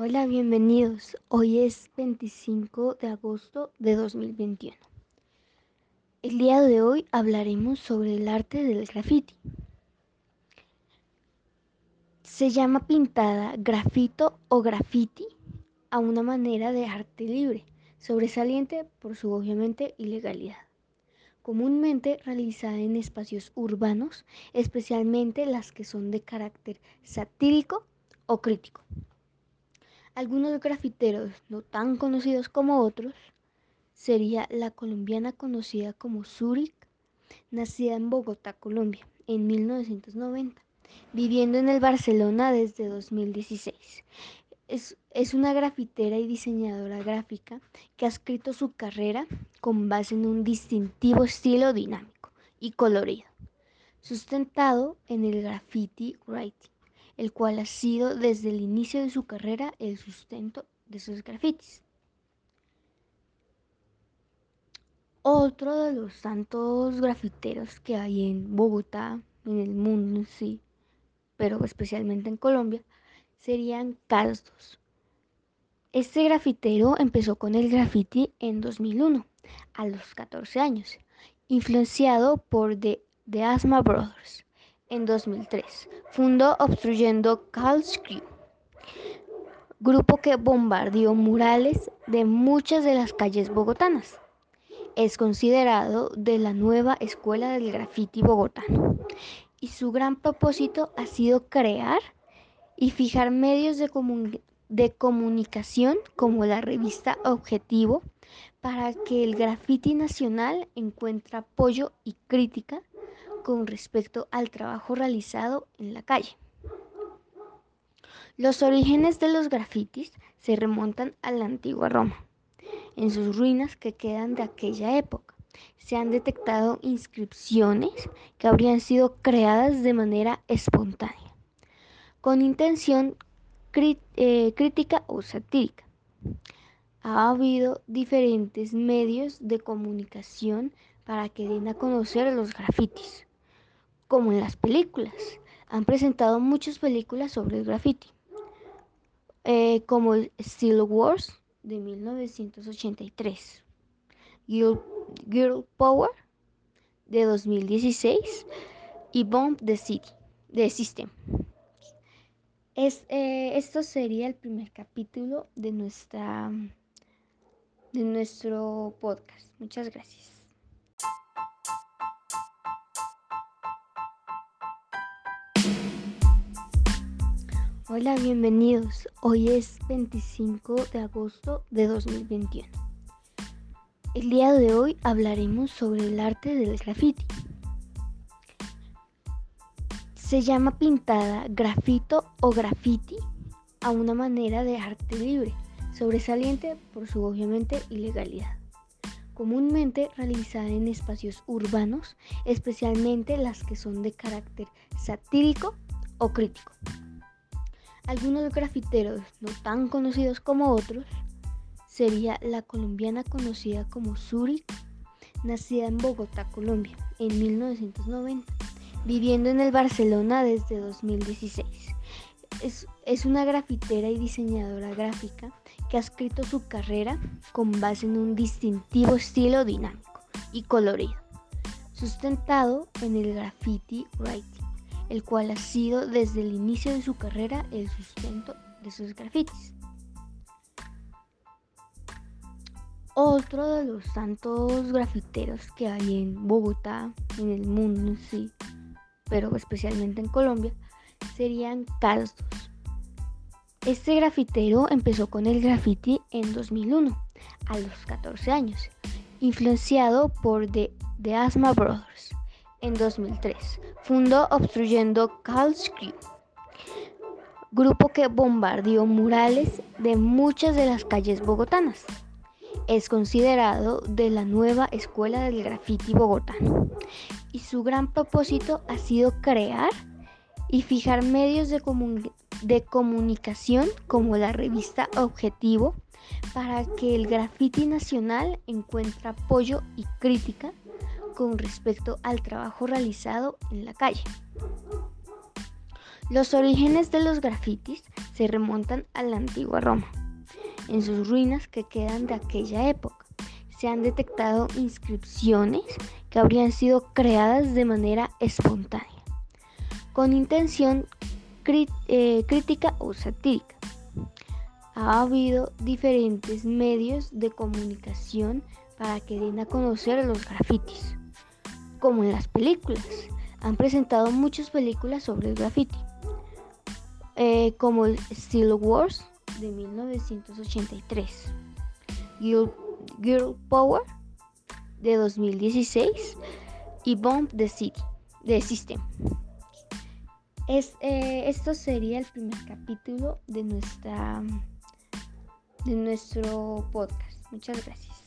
Hola, bienvenidos. Hoy es 25 de agosto de 2021. El día de hoy hablaremos sobre el arte del graffiti. Se llama pintada, grafito o graffiti a una manera de arte libre, sobresaliente por su obviamente ilegalidad. Comúnmente realizada en espacios urbanos, especialmente las que son de carácter satírico o crítico. Algunos grafiteros no tan conocidos como otros sería la colombiana conocida como Zurich, nacida en Bogotá, Colombia, en 1990, viviendo en el Barcelona desde 2016. Es, es, una grafitera y diseñadora gráfica que ha escrito su carrera con base en un distintivo estilo dinámico y colorido, sustentado en el graffiti writing el cual ha sido desde el inicio de su carrera el sustento de sus grafitis. Otro de los tantos grafiteros que hay en Bogotá, en el mundo sí, pero especialmente en Colombia, serían Casdos. Este grafitero empezó con el graffiti en 2001, a los 14 años, influenciado por The, The Asma Brothers en 2003. Fundó Obstruyendo Carl's Crew, grupo que bombardeó murales de muchas de las calles bogotanas. Es considerado de la nueva escuela del graffiti bogotano y su gran propósito ha sido crear y fijar medios de, de comunicación como la revista Objetivo para que el graffiti nacional encuentre apoyo y crítica con respecto al trabajo realizado en la calle. Los orígenes de los grafitis se remontan a la antigua Roma. En sus ruinas que quedan de aquella época se han detectado inscripciones que habrían sido creadas de manera espontánea, con intención eh, crítica o satírica. Ha habido diferentes medios de comunicación para que den a conocer los grafitis como en las películas. Han presentado muchas películas sobre el graffiti, eh, como Steel Wars de 1983, Girl, Power de 2016 y Bomb the City de System. Es, eh, esto sería el primer capítulo de, nuestra, de nuestro podcast. Muchas gracias. Hola, bienvenidos. Hoy es 25 de agosto de 2021. El día de hoy hablaremos sobre el arte del graffiti. Se llama pintada, grafito o graffiti a una manera de arte libre, sobresaliente por su obviamente ilegalidad. Comúnmente realizada en espacios urbanos, especialmente las que son de carácter satírico o crítico. Algunos grafiteros no tan conocidos como otros sería la colombiana conocida como Zurich, nacida en Bogotá, Colombia, en 1990, viviendo en el Barcelona desde 2016. Es, es, una grafitera y diseñadora gráfica que ha escrito su carrera con base en un distintivo estilo dinámico y colorido, sustentado en el graffiti writing el cual ha sido desde el inicio de su carrera el sustento de sus grafitis. Otro de los tantos grafiteros que hay en Bogotá, en el mundo sí, pero especialmente en Colombia, serían Casdos. Este grafitero empezó con el graffiti en 2001, a los 14 años, influenciado por The, The Asma Brothers en 2003. Fundó Obstruyendo Carl's Crew, grupo que bombardeó murales de muchas de las calles bogotanas. Es considerado de la nueva escuela del graffiti bogotano y su gran propósito ha sido crear y fijar medios de, de comunicación como la revista Objetivo para que el graffiti nacional encuentre apoyo y crítica con respecto al trabajo realizado en la calle. Los orígenes de los grafitis se remontan a la antigua Roma. En sus ruinas que quedan de aquella época se han detectado inscripciones que habrían sido creadas de manera espontánea, con intención eh, crítica o satírica. Ha habido diferentes medios de comunicación para que den a conocer los grafitis, como en las películas. Han presentado muchas películas sobre el graffiti, eh, como Steel Wars de 1983, Girl, Power de 2016 y Bomb the City de System. Es, eh, esto sería el primer capítulo de nuestra de nuestro podcast. Muchas gracias.